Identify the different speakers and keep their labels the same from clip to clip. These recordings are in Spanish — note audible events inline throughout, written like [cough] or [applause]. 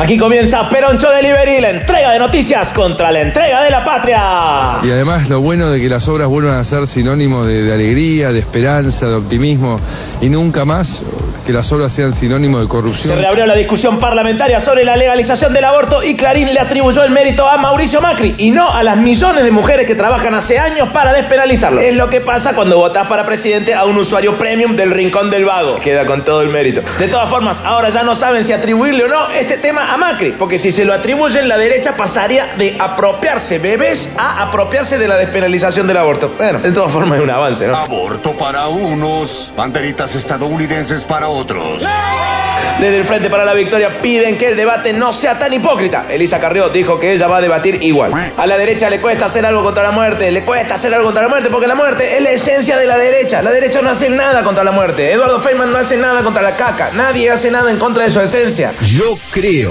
Speaker 1: Aquí comienza Peroncho Delivery, la entrega de noticias contra la entrega de la patria.
Speaker 2: Y además lo bueno de que las obras vuelvan a ser sinónimo de, de alegría, de esperanza, de optimismo y nunca más que las obras sean sinónimo de corrupción.
Speaker 1: Se reabrió la discusión parlamentaria sobre la legalización del aborto y Clarín le atribuyó el mérito a Mauricio Macri y no a las millones de mujeres que trabajan hace años para despenalizarlo. Es lo que pasa cuando votás para presidente a un usuario premium del rincón del vago. Se queda con todo el mérito. De todas formas, ahora ya no saben si atribuirle o no este tema a Macri, porque si se lo atribuyen, la derecha pasaría de apropiarse bebés a apropiarse de la despenalización del aborto. Bueno, de todas formas es un avance, ¿no?
Speaker 3: Aborto para unos, banderitas estadounidenses para otros.
Speaker 1: Desde el Frente para la Victoria piden que el debate no sea tan hipócrita. Elisa Carrió dijo que ella va a debatir igual. A la derecha le cuesta hacer algo contra la muerte, le cuesta hacer algo contra la muerte porque la muerte es la esencia de la derecha. La derecha no hace nada contra la muerte. Eduardo Feynman no hace nada contra la caca. Nadie hace nada en contra de su esencia.
Speaker 4: Yo creo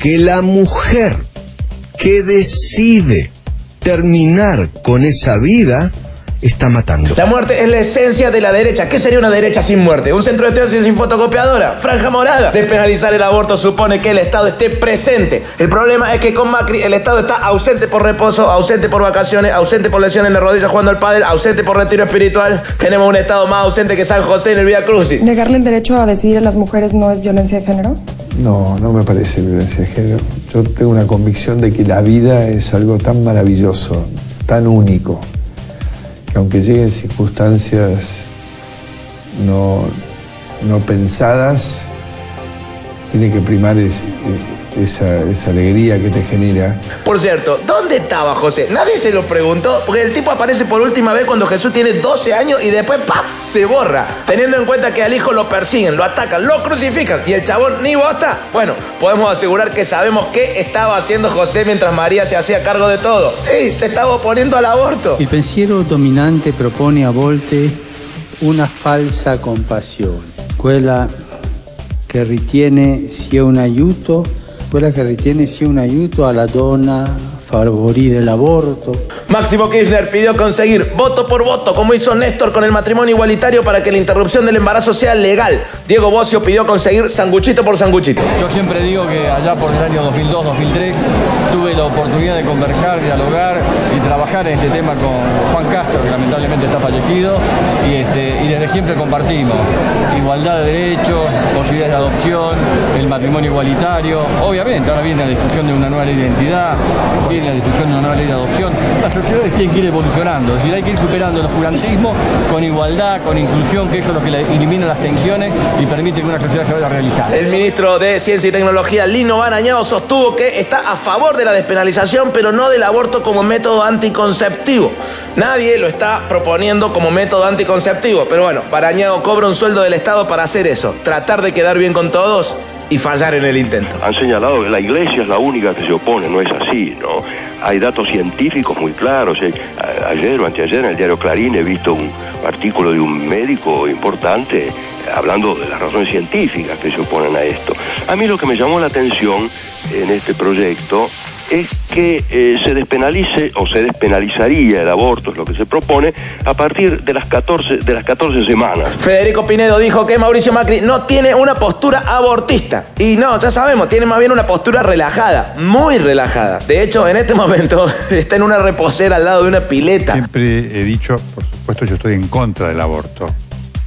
Speaker 4: que la mujer que decide terminar con esa vida está matando.
Speaker 1: La muerte es la esencia de la derecha. ¿Qué sería una derecha sin muerte? ¿Un centro de estudios sin fotocopiadora? ¿Franja morada? Despenalizar el aborto supone que el Estado esté presente. El problema es que con Macri el Estado está ausente por reposo, ausente por vacaciones, ausente por lesiones en la rodilla jugando al padre, ausente por retiro espiritual. Tenemos un Estado más ausente que San José en el Vía Crucis.
Speaker 5: ¿Negarle el derecho a decidir a las mujeres no es violencia de género?
Speaker 6: No, no me parece violencia de género. Yo tengo una convicción de que la vida es algo tan maravilloso, tan único, aunque lleguen circunstancias no, no pensadas, tiene que primar es- esa, esa alegría que te genera.
Speaker 1: Por cierto, ¿dónde estaba José? Nadie se lo preguntó, porque el tipo aparece por última vez cuando Jesús tiene 12 años y después ¡pap! se borra. Teniendo en cuenta que al hijo lo persiguen, lo atacan, lo crucifican y el chabón ni bosta, bueno, podemos asegurar que sabemos qué estaba haciendo José mientras María se hacía cargo de todo. ¡Ey! Se estaba oponiendo al aborto.
Speaker 7: Il pensiero dominante propone a volte una falsa compassione, quella che ritiene sia un aiuto, quella che ritiene sia un aiuto alla donna, favorire l'aborto.
Speaker 1: Máximo Kirchner pidió conseguir voto por voto, como hizo Néstor con el matrimonio igualitario para que la interrupción del embarazo sea legal. Diego Bocio pidió conseguir sanguchito por sanguchito.
Speaker 8: Yo siempre digo que allá por el año 2002-2003 tuve la oportunidad de conversar, dialogar y trabajar en este tema con Juan Castro, que lamentablemente está fallecido, y, este, y desde siempre compartimos igualdad de derechos, posibilidades de adopción, el matrimonio igualitario. Obviamente, ahora viene la discusión de una nueva ley de la discusión de una nueva ley de adopción. La sociedad tiene que ir evolucionando, es decir, hay que ir superando el oscurantismo con igualdad, con inclusión, que eso es lo que elimina las tensiones y permite que una sociedad se vaya realizando.
Speaker 1: El ministro de Ciencia y Tecnología, Lino Barañado, sostuvo que está a favor de la despenalización, pero no del aborto como método anticonceptivo. Nadie lo está proponiendo como método anticonceptivo, pero bueno, Barañado cobra un sueldo del Estado para hacer eso, tratar de quedar bien con todos y fallar en el intento.
Speaker 9: Han señalado que la iglesia es la única que se opone, no es así, ¿no? Hay datos científicos muy claros. eh. Ayer o anteayer en el diario Clarín he visto un artículo de un médico importante eh, hablando de las razones científicas que se oponen a esto. A mí lo que me llamó la atención en este proyecto es que eh, se despenalice o se despenalizaría el aborto, es lo que se propone, a partir de las 14, de las 14 semanas.
Speaker 1: Federico Pinedo dijo que Mauricio Macri no tiene una postura abortista. Y no, ya sabemos, tiene más bien una postura relajada, muy relajada. De hecho, en este [laughs] momento está en una reposera al lado de una pileta.
Speaker 10: Siempre he dicho, por supuesto, yo estoy en contra del aborto.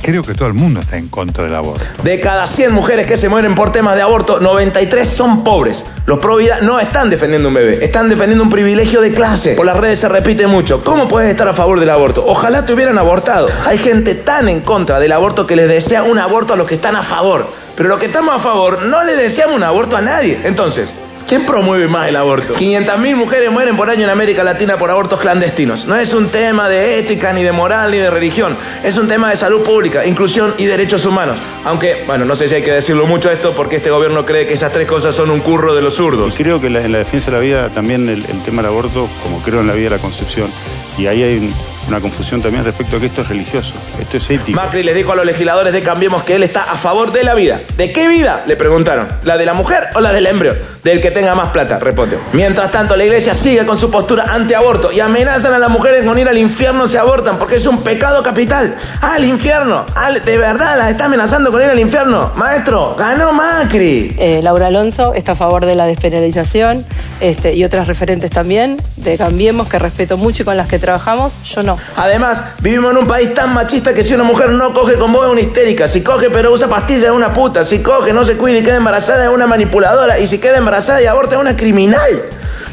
Speaker 10: Creo que todo el mundo está en contra del aborto.
Speaker 1: De cada 100 mujeres que se mueren por temas de aborto, 93 son pobres. Los pro vida no están defendiendo un bebé, están defendiendo un privilegio de clase. Por las redes se repite mucho. ¿Cómo puedes estar a favor del aborto? Ojalá te hubieran abortado. Hay gente tan en contra del aborto que les desea un aborto a los que están a favor. Pero los que estamos a favor no le deseamos un aborto a nadie. Entonces, ¿Quién promueve más el aborto? 500.000 mujeres mueren por año en América Latina por abortos clandestinos. No es un tema de ética, ni de moral, ni de religión. Es un tema de salud pública, inclusión y derechos humanos. Aunque, bueno, no sé si hay que decirlo mucho esto porque este gobierno cree que esas tres cosas son un curro de los zurdos.
Speaker 11: Creo que en la defensa de la vida también el, el tema del aborto, como creo en la vida de la concepción, Y ahí hay una confusión también respecto a que esto es religioso, esto es ético.
Speaker 1: Macri les dijo a los legisladores de Cambiemos que él está a favor de la vida. ¿De qué vida? Le preguntaron. ¿La de la mujer o la del embrión? Del que tenga más plata, respondió. Mientras tanto, la iglesia sigue con su postura antiaborto y amenazan a las mujeres con ir al infierno si abortan, porque es un pecado capital. Al infierno. Al, de verdad, las está amenazando con ir al infierno. Maestro, ganó Macri.
Speaker 12: Eh, Laura Alonso está a favor de la despenalización este, y otras referentes también de Cambiemos, que respeto mucho y con las que trabajamos. Yo no.
Speaker 1: Además, vivimos en un país tan machista que si una mujer no coge con vos es una histérica. Si coge pero usa pastillas es una puta. Si coge, no se cuida y queda embarazada es una manipuladora. Y si queda embarazada y aborta es una criminal.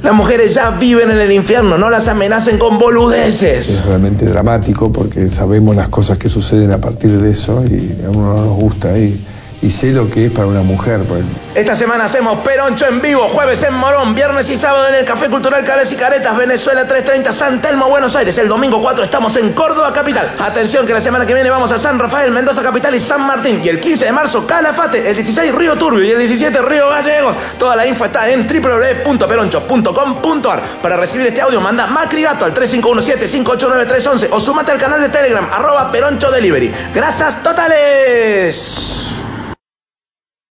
Speaker 1: Las mujeres ya viven en el infierno, no las amenacen con boludeces.
Speaker 6: Es realmente dramático porque sabemos las cosas que suceden a partir de eso y a uno no nos gusta. Y, y sé lo que es para una mujer. Pues.
Speaker 1: Esta semana hacemos Peroncho en vivo, jueves en Morón, viernes y sábado en el Café Cultural Caras y Caretas, Venezuela 330, San Telmo, Buenos Aires. El domingo 4 estamos en Córdoba Capital. Atención que la semana que viene vamos a San Rafael, Mendoza Capital y San Martín. Y el 15 de marzo Calafate, el 16 Río Turbio y el 17 Río Gallegos. Toda la info está en www.peroncho.com.ar. Para recibir este audio manda Macri Gato al 3517-589311 o súmate al canal de Telegram arroba Peroncho Delivery. Gracias totales.